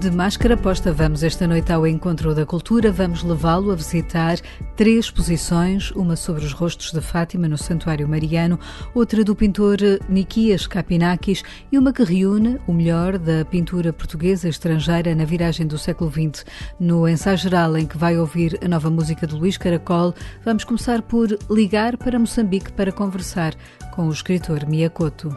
De máscara posta, vamos esta noite ao Encontro da Cultura. Vamos levá-lo a visitar três exposições: uma sobre os rostos de Fátima no Santuário Mariano, outra do pintor Nikias Kapinakis e uma que reúne o melhor da pintura portuguesa estrangeira na viragem do século XX. No ensaio geral, em que vai ouvir a nova música de Luís Caracol, vamos começar por ligar para Moçambique para conversar com o escritor Miyakoto.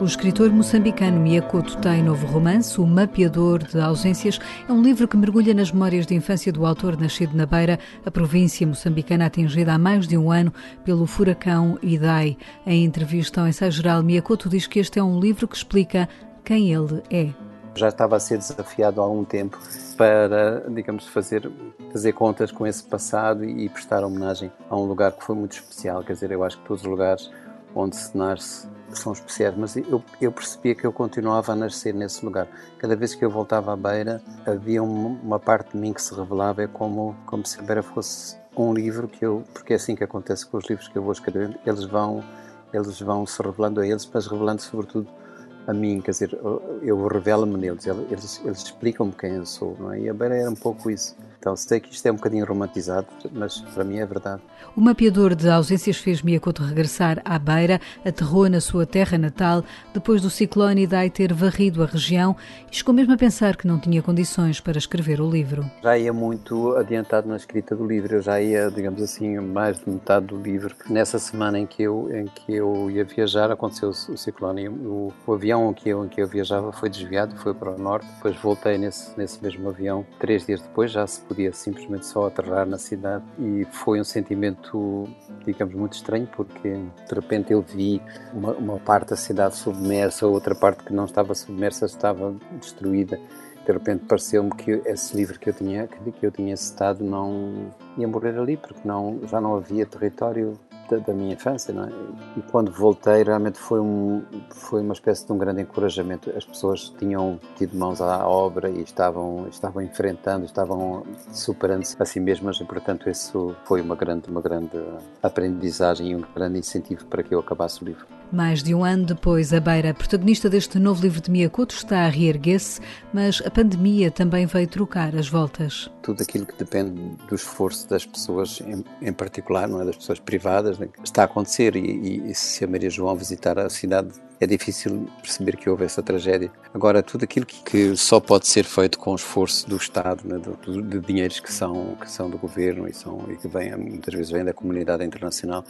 O escritor moçambicano Miyakoto tem novo romance, O Mapeador de Ausências. É um livro que mergulha nas memórias de infância do autor nascido na Beira, a província moçambicana atingida há mais de um ano pelo furacão Idai. Em entrevista ao ensaio geral, Miyakoto diz que este é um livro que explica quem ele é. Já estava a ser desafiado há algum tempo para, digamos, fazer, fazer contas com esse passado e prestar homenagem a um lugar que foi muito especial. Quer dizer, eu acho que todos os lugares onde se nasce são especiais, mas eu, eu percebia que eu continuava a nascer nesse lugar. Cada vez que eu voltava à beira, havia uma, uma parte de mim que se revelava, é como, como se a beira fosse um livro que eu, porque é assim que acontece com os livros que eu vou escrevendo, eles vão, eles vão se revelando a eles, mas revelando sobretudo a mim, quer dizer, eu revelo-me neles, eles, eles explicam-me quem eu sou, não é? E a beira era um pouco isso. Então, sei que isto é um bocadinho romantizado, mas para mim é verdade. O mapeador de ausências fez Miyakoto regressar à beira, aterrou na sua terra natal, depois do ciclone Idai ter varrido a região e chegou mesmo a pensar que não tinha condições para escrever o livro. Já ia muito adiantado na escrita do livro, eu já ia, digamos assim, mais de metade do livro. Nessa semana em que eu, em que eu ia viajar, aconteceu o ciclone. O, o avião em que, eu, em que eu viajava foi desviado, foi para o norte, depois voltei nesse, nesse mesmo avião três dias depois, já se podia simplesmente só aterrar na cidade e foi um sentimento, digamos, muito estranho porque de repente eu vi uma, uma parte da cidade submersa, outra parte que não estava submersa estava destruída. De repente pareceu-me que esse livro que eu tinha que eu tinha citado não ia morrer ali porque não já não havia território da, da, minha infância, não é? E quando voltei, realmente foi, um, foi uma espécie de um grande encorajamento. As pessoas tinham tido mãos à obra e estavam, estavam enfrentando, estavam superando-se a si mesmas e, portanto, isso foi uma grande, uma grande aprendizagem e um grande incentivo para que eu acabasse o livro. Mais de um ano depois, a Beira, protagonista deste novo livro de Miyakoto, está a reerguer-se, mas a pandemia também veio trocar as voltas. Tudo aquilo que depende do esforço das pessoas, em, em particular, não é das pessoas privadas, né, está a acontecer e, e se a Maria João visitar a cidade é difícil perceber que houve essa tragédia. Agora, tudo aquilo que, que só pode ser feito com o esforço do Estado, né, de, de, dinheiros que são, que são do governo e, são, e que vem, muitas vezes vêm da comunidade internacional,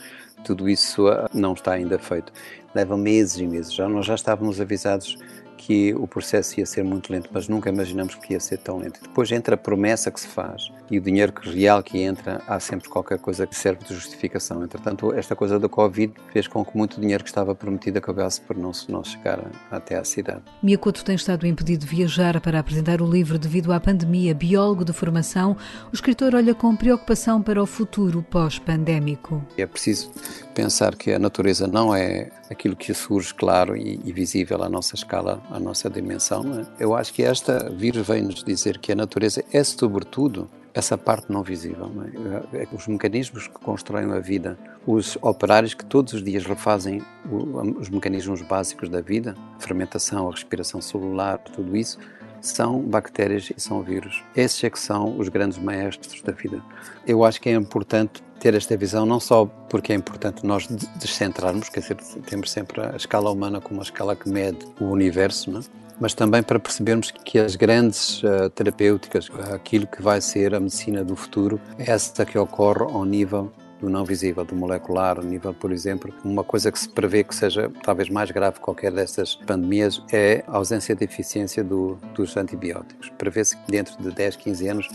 tudo isso ah, não está ainda feito. Leva meses e meses. Já, nós já estávamos avisados que o processo ia ser muito lento, mas nunca imaginamos que ia ser tão lento. Depois entra a promessa que se faz e o dinheiro real que entra, há sempre qualquer coisa que serve de justificação. Entretanto, esta coisa da Covid fez com que muito dinheiro que estava prometido acabasse por não, não chegar até à cidade. Miyakoto tem estado impedido de viajar para apresentar o livro devido à pandemia. Biólogo de formação, o escritor olha com preocupação para o futuro pós-pandémico. É preciso pensar que a natureza não é aquilo que surge claro e, e visível à nossa escala, à nossa dimensão. É? Eu acho que esta vírus vem nos dizer que a natureza é sobretudo essa parte não visível. Não é? é os mecanismos que constroem a vida, os operários que todos os dias refazem os mecanismos básicos da vida, a fermentação, a respiração celular, tudo isso, são bactérias e são vírus. Esses é que são os grandes maestros da vida. Eu acho que é importante ter esta visão, não só porque é importante nós descentrarmos, quer dizer, temos sempre a escala humana como a escala que mede o universo, não? É? mas também para percebermos que as grandes uh, terapêuticas, aquilo que vai ser a medicina do futuro, é essa que ocorre ao nível do não visível, do molecular, nível, por exemplo, uma coisa que se prevê que seja talvez mais grave que qualquer destas pandemias é a ausência de eficiência do, dos antibióticos. Prevê-se que dentro de 10, 15 anos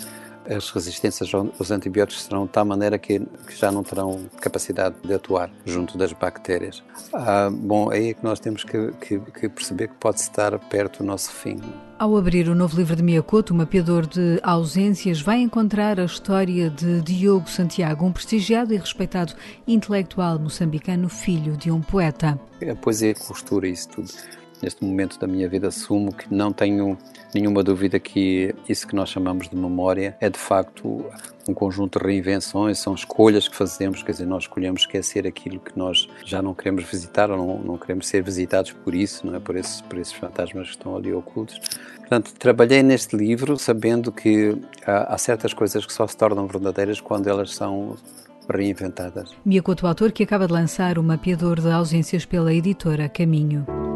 as resistências aos antibióticos serão de tal maneira que, que já não terão capacidade de atuar junto das bactérias. Ah, bom, aí é que nós temos que, que, que perceber que pode estar perto do nosso fim. Ao abrir o novo livro de Miyakoto, o mapeador de ausências vai encontrar a história de Diogo Santiago, um prestigiado e respeitado intelectual moçambicano, filho de um poeta. A poesia costura isso tudo. Neste momento da minha vida, assumo que não tenho nenhuma dúvida que isso que nós chamamos de memória é de facto um conjunto de reinvenções, são escolhas que fazemos, quer dizer, nós escolhemos esquecer aquilo que nós já não queremos visitar ou não, não queremos ser visitados por isso, não é? Por esses, por esses fantasmas que estão ali ocultos. Portanto, trabalhei neste livro sabendo que há, há certas coisas que só se tornam verdadeiras quando elas são reinventadas. Mia Couto, autor que acaba de lançar o mapeador de ausências pela editora Caminho.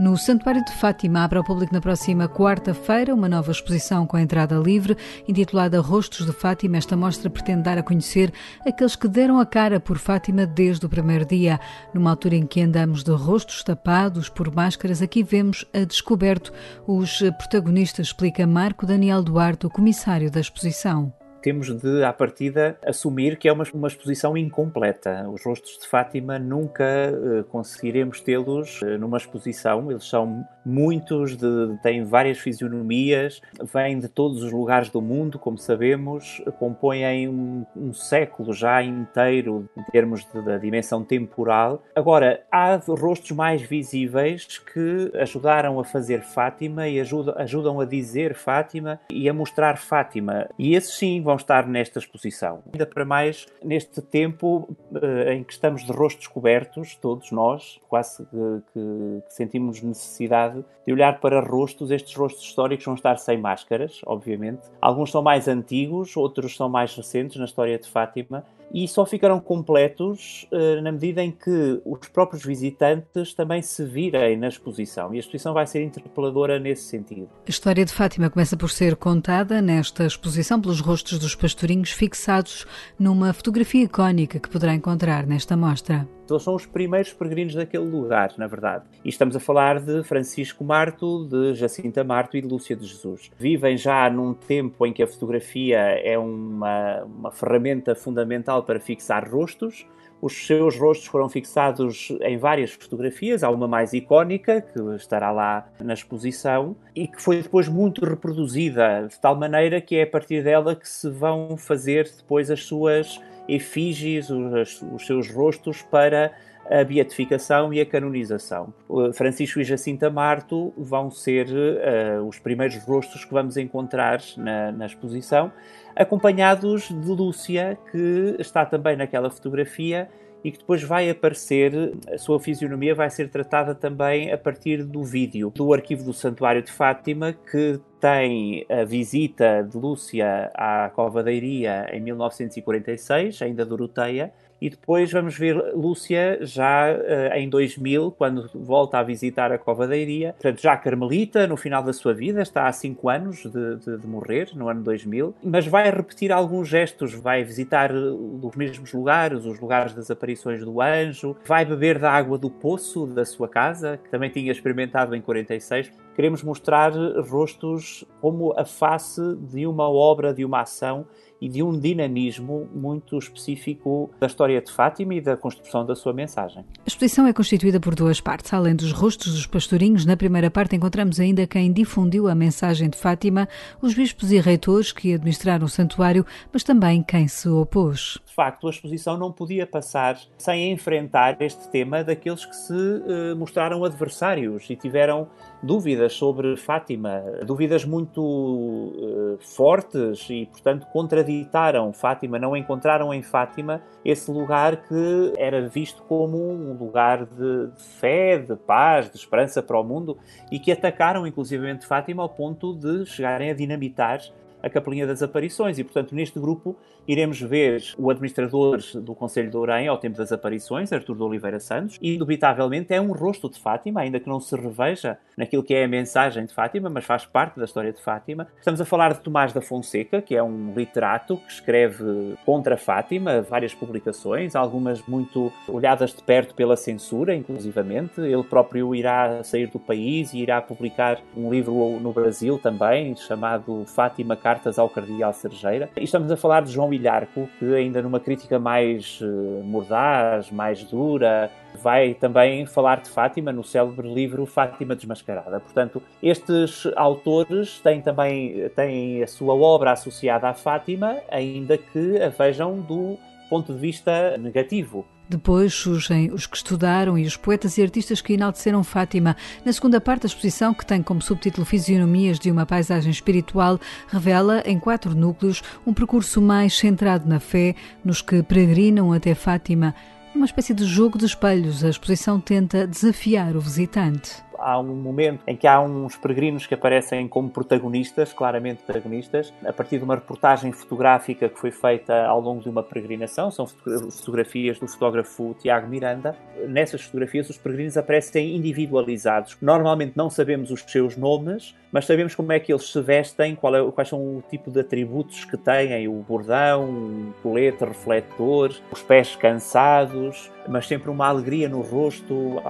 No Santuário de Fátima abre ao público na próxima quarta-feira uma nova exposição com entrada livre, intitulada Rostos de Fátima. Esta mostra pretende dar a conhecer aqueles que deram a cara por Fátima desde o primeiro dia. Numa altura em que andamos de rostos tapados por máscaras, aqui vemos a descoberto os protagonistas, explica Marco Daniel Duarte, o comissário da exposição temos de, à partida, assumir que é uma, uma exposição incompleta. Os rostos de Fátima nunca uh, conseguiremos tê-los uh, numa exposição. Eles são muitos, de, têm várias fisionomias, vêm de todos os lugares do mundo, como sabemos, compõem um, um século já inteiro em termos da dimensão temporal. Agora, há rostos mais visíveis que ajudaram a fazer Fátima e ajudam, ajudam a dizer Fátima e a mostrar Fátima. E esses sim vão estar nesta exposição. Ainda para mais neste tempo uh, em que estamos de rostos cobertos, todos nós, quase que, que, que, sentimos necessidade de olhar para rostos. Estes rostos históricos vão estar sem máscaras, obviamente. Alguns são mais antigos, outros são mais recentes na história de Fátima e só ficarão completos uh, na medida em que os próprios visitantes também se virem na exposição. E a exposição vai ser interpeladora nesse sentido. A história de Fátima começa por ser contada nesta exposição pelos rostos dos pastorinhos fixados numa fotografia icónica que poderá encontrar nesta mostra. Eles são os primeiros peregrinos daquele lugar, na verdade. E estamos a falar de Francisco Marto, de Jacinta Marto e de Lúcia de Jesus. Vivem já num tempo em que a fotografia é uma, uma ferramenta fundamental para fixar rostos. Os seus rostos foram fixados em várias fotografias, há uma mais icónica, que estará lá na exposição, e que foi depois muito reproduzida, de tal maneira que é a partir dela que se vão fazer depois as suas efígies, os, os seus rostos para a beatificação e a canonização. Francisco e Jacinta Marto vão ser uh, os primeiros rostos que vamos encontrar na, na, exposição, acompanhados de Lúcia, que está também naquela fotografia e que depois vai aparecer, a sua fisionomia vai ser tratada também a partir do vídeo do arquivo do Santuário de Fátima, que tem a visita de Lúcia à Cova da Iria em 1946, ainda Doroteia, e depois vamos ver Lúcia já uh, em 2000, quando volta a visitar a Cova da Iria, portanto já carmelita no final da sua vida, está há 5 anos de, de, de, morrer, no ano 2000, mas vai repetir alguns gestos, vai visitar os mesmos lugares, os lugares das aparições do anjo, vai beber da água do poço da sua casa, que também tinha experimentado em 46. Queremos mostrar rostos como a face de uma obra, de uma ação e de um dinamismo muito específico da história de Fátima e da construção da sua mensagem. A exposição é constituída por duas partes. Além dos rostos dos pastorinhos, na primeira parte encontramos ainda quem difundiu a mensagem de Fátima, os bispos e reitores que administraram o santuário, mas também quem se opôs. De facto, a exposição não podia passar sem enfrentar este tema daqueles que se uh, mostraram adversários e tiveram dúvidas sobre Fátima, dúvidas muito uh, fortes e, portanto, contraditaram Fátima, não encontraram em Fátima esse lugar que era visto como um lugar de, de fé, de paz, de esperança para o mundo e que atacaram, inclusivamente, Fátima ao ponto de chegarem a dinamitar a Capelinha das Aparições. E, portanto, neste grupo iremos ver o administrador do Conselho de Orem ao tempo das aparições, Artur de Oliveira Santos, e, indubitavelmente, é um rosto de Fátima, ainda que não se reveja naquilo que é a mensagem de Fátima, mas faz parte da história de Fátima. Estamos a falar de Tomás da Fonseca, que é um literato que escreve contra Fátima, várias publicações, algumas muito olhadas de perto pela censura, inclusivamente. Ele próprio irá sair do país e irá publicar um livro no Brasil também, chamado Fátima Carlos cartas ao cardeal Sergeira. E estamos a falar de João Ilharco, que ainda numa crítica mais uh, mordaz, mais dura, vai também falar de Fátima no célebre livro Fátima Desmascarada. Portanto, estes autores têm também têm a sua obra associada à Fátima, ainda que a vejam do ponto de vista negativo. Depois surgem os que estudaram e os poetas e artistas que enalteceram Fátima. Na segunda parte da exposição, que tem como subtítulo Fisionomias de uma paisagem espiritual, revela em quatro núcleos um percurso mais centrado na fé, nos que peregrinam até Fátima. Uma espécie de jogo de espelhos, a exposição tenta desafiar o visitante há um momento em que há uns peregrinos que aparecem como protagonistas, claramente protagonistas, a partir de uma reportagem fotográfica que foi feita ao longo de uma peregrinação. São fotografias do fotógrafo Tiago Miranda. Nessas fotografias, os peregrinos aparecem individualizados. Normalmente não sabemos os seus nomes, mas sabemos como é que eles se vestem, é, quais são o tipo de atributos que têm: o bordão, o colete refletor, os pés cansados, mas sempre uma alegria no rosto,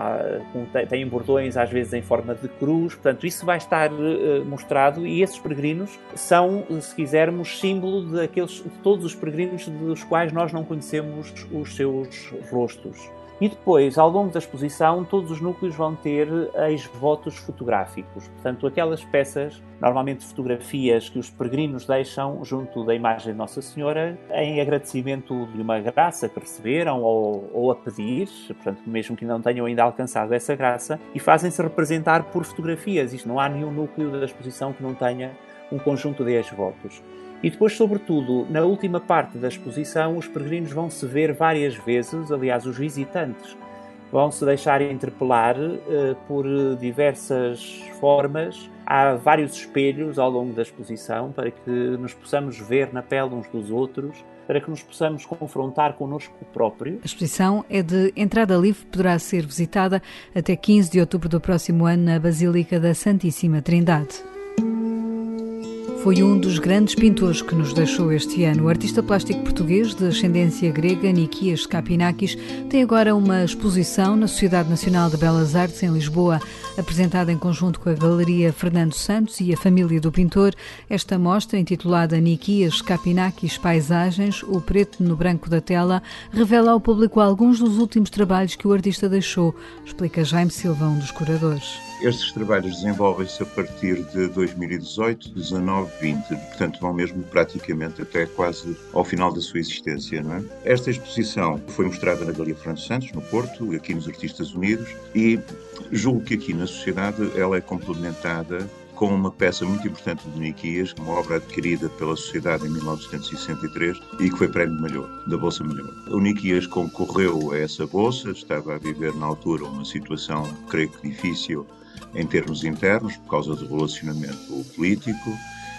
têm bordões às vezes em forma de cruz, portanto, isso vai estar uh, mostrado e esses peregrinos são, se quisermos, símbolo daqueles, de todos os peregrinos dos quais nós não conhecemos os seus rostos. E depois, ao longo da exposição, todos os núcleos vão ter ex-votos fotográficos. Portanto, aquelas peças, normalmente fotografias que os peregrinos deixam junto da imagem de Nossa Senhora, em agradecimento de uma graça que receberam ou, ou a pedir, portanto, mesmo que não tenham ainda alcançado essa graça, e fazem-se representar por fotografias. Isto não há nenhum núcleo da exposição que não tenha um conjunto de ex-votos. E depois, sobretudo, na última parte da exposição, os peregrinos vão se ver várias vezes, aliás, os visitantes vão se deixar interpelar uh, por diversas formas. Há vários espelhos ao longo da exposição para que nos possamos ver na pele uns dos outros, para que nos possamos confrontar connosco próprio. A exposição é de entrada livre, poderá ser visitada até 15 de outubro do próximo ano na Basílica da Santíssima Trindade. Foi um dos grandes pintores que nos deixou este ano. O artista plástico português de ascendência grega, Nikias Kapinakis, tem agora uma exposição na Sociedade Nacional de Belas Artes em Lisboa, apresentada em conjunto com a Galeria Fernando Santos e a família do pintor. Esta mostra, intitulada Nikias Kapinakis Paisagens, o preto no branco da tela, revela ao público alguns dos últimos trabalhos que o artista deixou, explica Jaime Silva, um dos curadores. Estes trabalhos desenvolvem-se a partir de 2018, 19, 20, portanto vão mesmo praticamente até quase ao final da sua existência. Não é? Esta exposição foi mostrada na Galeria Fernando Santos, no Porto, aqui nos Artistas Unidos, e julgo que aqui na sociedade ela é complementada com uma peça muito importante de Niquias, uma obra adquirida pela Sociedade em 1963 e que foi prémio Malhor, da Bolsa Malhor. O Niquias concorreu a essa bolsa, estava a viver na altura uma situação, creio que difícil, em termos internos, por causa do relacionamento político.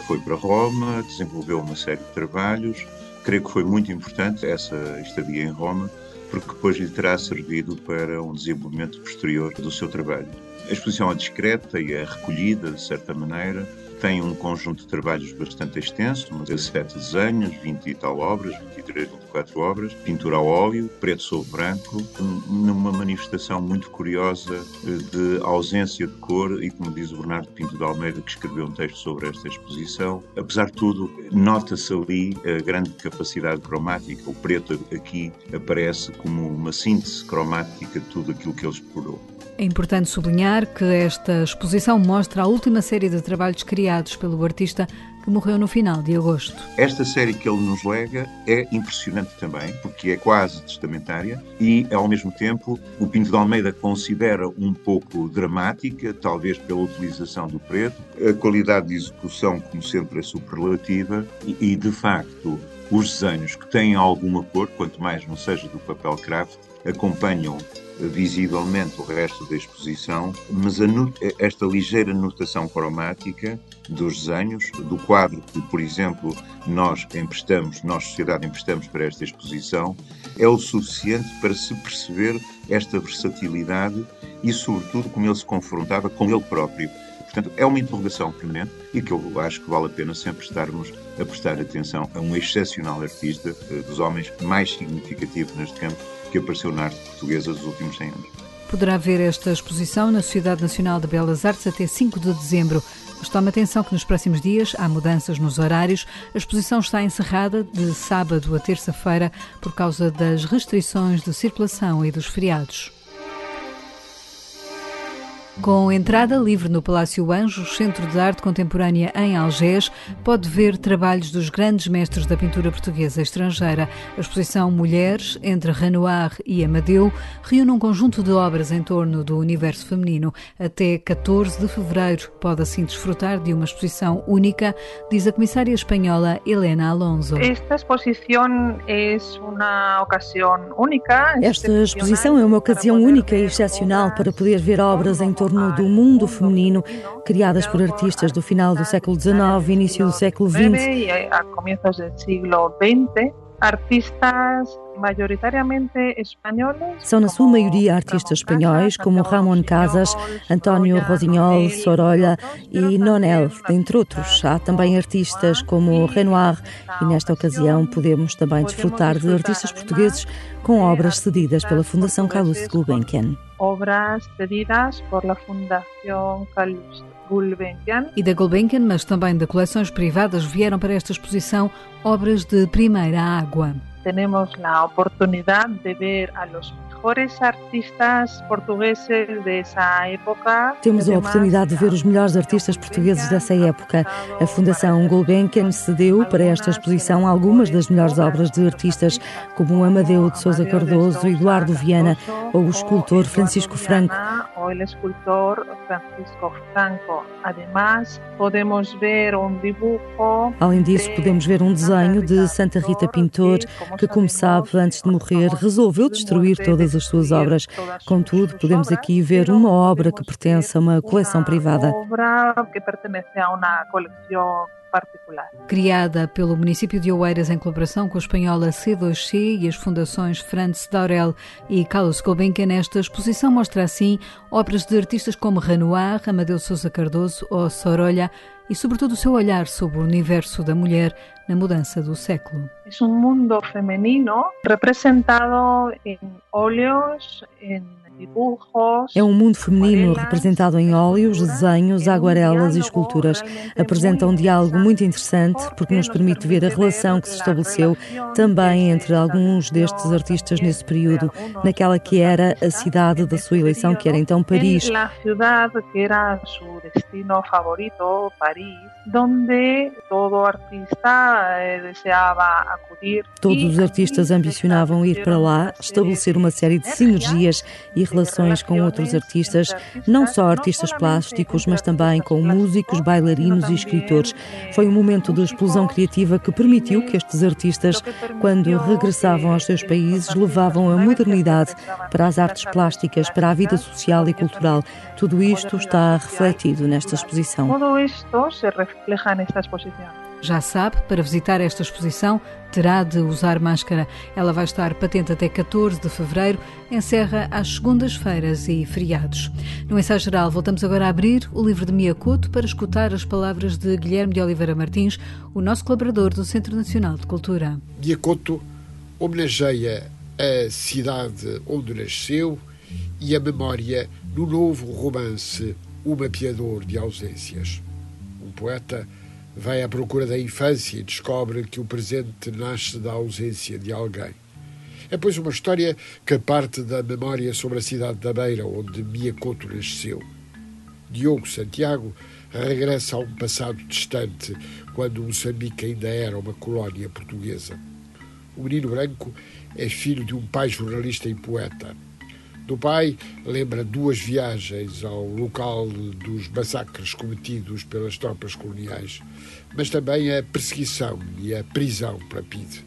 Foi para Roma, desenvolveu uma série de trabalhos. Creio que foi muito importante essa estadia em Roma, porque depois lhe terá servido para um desenvolvimento posterior do seu trabalho. A exposição é discreta e é recolhida, de certa maneira, tem um conjunto de trabalhos bastante extenso, 17 desenhos, 20 e tal obras, 23, 24 obras, pintura ao óleo, preto sobre branco, numa manifestação muito curiosa eh, de ausência de cor e, como diz o Bernardo Pinto de Almeida, que escreveu um texto sobre esta exposição, apesar de tudo, nota-se ali a grande capacidade cromática. O preto aqui aparece como uma síntese cromática de tudo aquilo que ele explorou. É importante sublinhar que esta exposição mostra a última série de trabalhos criados pelo artista que morreu no final de agosto. Esta série que ele nos lega é impressionante também, porque é quase testamentária e, ao mesmo tempo, o Pinto de Almeida considera um pouco dramática, talvez pela utilização do preto. A qualidade de execução, como sempre, é superlativa e, de facto, os desenhos que têm alguma cor, quanto mais não seja do papel craft, acompanham visivelmente o resto da exposição, mas esta ligeira notação cromática dos desenhos, do quadro que, por exemplo, nós emprestamos, nós, sociedade, emprestamos para esta exposição, é o suficiente para se perceber esta versatilidade e, sobretudo, como ele se confrontava com ele próprio. Portanto, é uma interrogação permanente e que eu acho que vale a pena sempre estarmos a prestar atenção a um excepcional artista, eh, dos homens mais significativos neste campo, que apareceu na arte portuguesa dos últimos 100 anos. Poderá ver esta exposição na Sociedade Nacional de Belas Artes até 5 de dezembro. Mas tome atenção que nos próximos dias há mudanças nos horários. A exposição está encerrada de sábado a terça-feira por causa das restrições de circulação e dos feriados. Com entrada livre no Palácio Anjos, Centro de Arte Contemporânea em Algés, pode ver trabalhos dos grandes mestres da pintura portuguesa estrangeira. A exposição Mulheres, entre Renoir e Amadeu, reúne um conjunto de obras em torno do universo feminino. Até 14 de fevereiro pode assim desfrutar de uma exposição única, diz a comissária espanhola Helena Alonso. Esta exposição é uma ocasião única. Esta exposição é uma ocasião única e excepcional para poder ver obras em torno do mundo feminino, criadas por artistas do final do século XIX e início do século XX. A começos do século XX, artistas. São na sua maioria artistas espanhóis, como Ramon Casas, António Rosignol, Sorolla e Nonel, entre outros. Há também artistas como Renoir e nesta ocasião podemos também desfrutar de artistas portugueses com obras cedidas pela Fundação Carlos Gulbenkian. Obras cedidas por la Fundación Carlos Gulbenkian. E da Gulbenkian, mas também de coleções privadas, vieram para esta exposição obras de primeira água. Temos a oportunidade de ver a los mejores artistas portugueses dessa época. Temos a oportunidade de ver os melhores artistas portugueses dessa época. A Fundação Gulbenkian cedeu para esta exposição algumas das melhores obras de artistas como Amadeu de Souza Cardoso, Eduardo Viana ou o escultor Francisco Franco. Além disso, podemos ver um desenho de Santa Rita Pintor, que, como sabe, antes de morrer, resolveu destruir todas as suas obras. Contudo, podemos aqui ver uma obra que pertence a uma coleção privada. Obra que pertence a uma coleção particular. Criada pelo município de Oeiras em colaboração com a espanhola C2C e as fundações Franz Daurel e Carlos Gulbenkian, esta exposição mostra assim obras de artistas como Renoir, Amadeu Sousa Cardoso ou Sorolla e, sobretudo, o seu olhar sobre o universo da mulher na mudança do século. É um mundo feminino representado em óleos, em é um mundo feminino representado em óleos, desenhos, aguarelas e esculturas. Apresenta um diálogo muito interessante porque nos permite ver a relação que se estabeleceu também entre alguns destes artistas nesse período, naquela que era a cidade da sua eleição, que era então Paris. Na cidade que era seu destino favorito, Paris, onde todo artista desejava acudir. Todos os artistas ambicionavam ir para lá, estabelecer uma série de sinergias e relações com outros artistas, não só artistas plásticos, mas também com músicos, bailarinos e escritores. Foi um momento de explosão criativa que permitiu que estes artistas, quando regressavam aos seus países, levavam a modernidade para as artes plásticas, para a vida social e cultural. Tudo isto está refletido nesta exposição. Tudo isto se refleja nesta exposição. Já sabe, para visitar esta exposição terá de usar máscara. Ela vai estar patente até 14 de fevereiro, encerra às segundas-feiras e feriados. No ensaio geral, voltamos agora a abrir o livro de Miyakoto para escutar as palavras de Guilherme de Oliveira Martins, o nosso colaborador do Centro Nacional de Cultura. Miyakoto homenageia a cidade onde nasceu e a memória no novo romance O Mapeador de Ausências. Um poeta vai à procura da infância e descobre que o presente nasce da ausência de alguém. É, pois, uma história que parte da memória sobre a cidade da Beira, onde Miyakoto nasceu. Diogo Santiago regressa a um passado distante, quando Moçambique ainda era uma colónia portuguesa. O menino branco é filho de um pai jornalista e poeta do pai lembra duas viagens ao local dos massacres cometidos pelas tropas coloniais, mas também a perseguição e a prisão para Pide.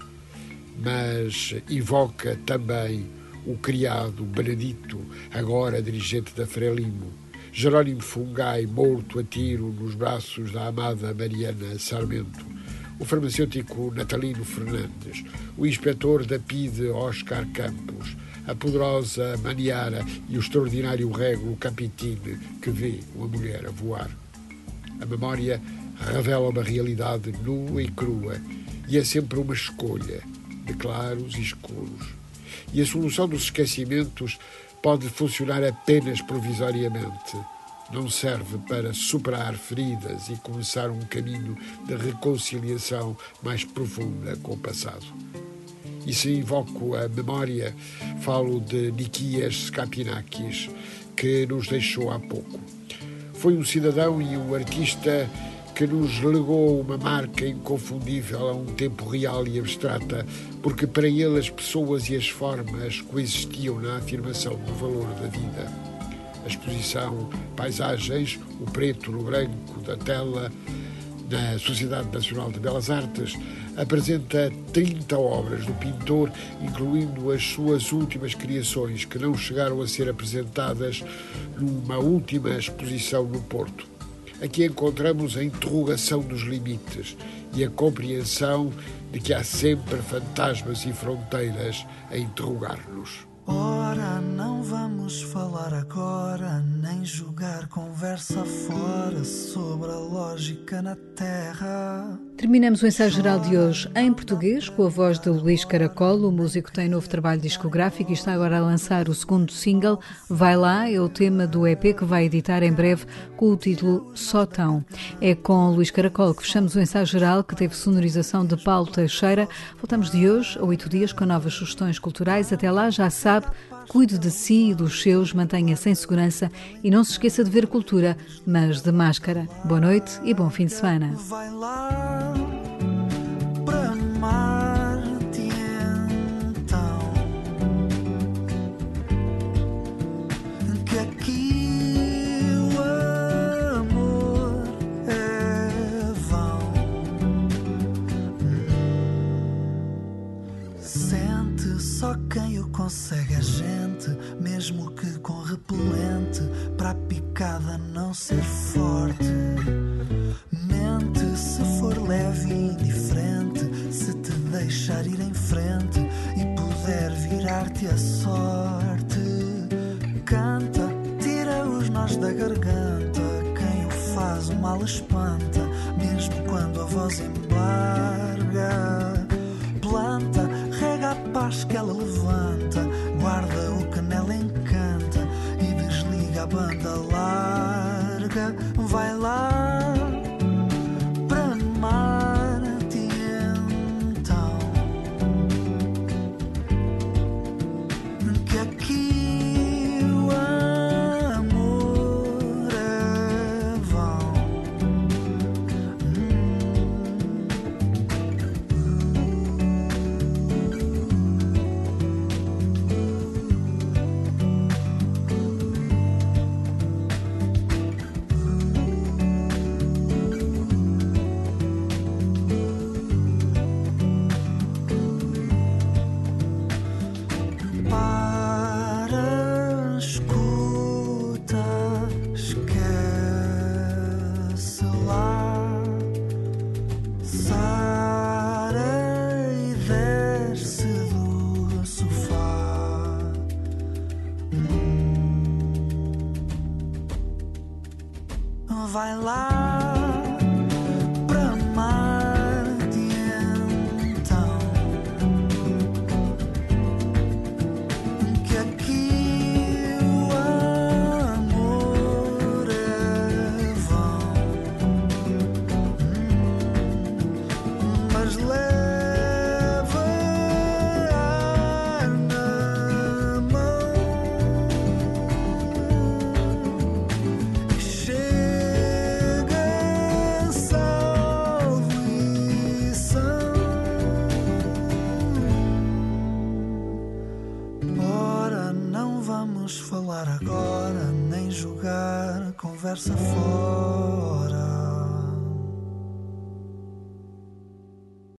Mas invoca também o criado Benedito, agora dirigente da Frelimo, Jerónimo Fungai, morto a tiro nos braços da amada Mariana Sarmento, o farmacêutico Natalino Fernandes, o inspetor da PIDE Oscar Campos, a poderosa Maniara e o extraordinário rego Capitine que vê uma mulher a voar. A memória revela uma realidade nua e crua e é sempre uma escolha de claros e escuros. E a solução dos esquecimentos pode funcionar apenas provisoriamente. Não serve para superar feridas e começar um caminho de reconciliação mais profunda com o passado. E se invoco a memória, falo de Nikias Kapinakis, que nos deixou há pouco. Foi um cidadão e um artista que nos legou uma marca inconfundível a um tempo real e abstrata, porque para ele as pessoas e as formas coexistiam na afirmação do valor da vida. A exposição Paisagens, o preto no branco da tela, da Sociedade Nacional de Belas Artes, apresenta 30 obras do pintor, incluindo as suas últimas criações, que não chegaram a ser apresentadas numa última exposição no Porto. Aqui encontramos a interrogação dos limites e a compreensão de que há sempre fantasmas e fronteiras a interrogar-nos. Ora, não vamos falar agora, nem jogar conversa fora sobre a lógica na Terra. Terminamos o ensaio geral de hoje em português, com a voz de Luís Caracol. O músico tem novo trabalho discográfico e está agora a lançar o segundo single. Vai lá, é o tema do EP que vai editar em breve com o título Só Tão. É com Luís Caracol que fechamos o ensaio geral, que teve sonorização de Paulo Teixeira. Voltamos de hoje a oito dias com novas sugestões culturais. Até lá, já sabe, cuide de si e dos seus, mantenha-se em segurança e não se esqueça de ver cultura, mas de máscara. Boa noite e bom fim de semana. Consegue a gente, mesmo que com repelente, para a picada não ser forte. Mente se for leve e indiferente, se te deixar ir em frente e puder virar-te a sorte. Canta, tira os nós da garganta, quem o faz o mal espanta, mesmo quando a voz embarga. Paz que ela levanta guarda o que nela encanta e desliga a banda vamos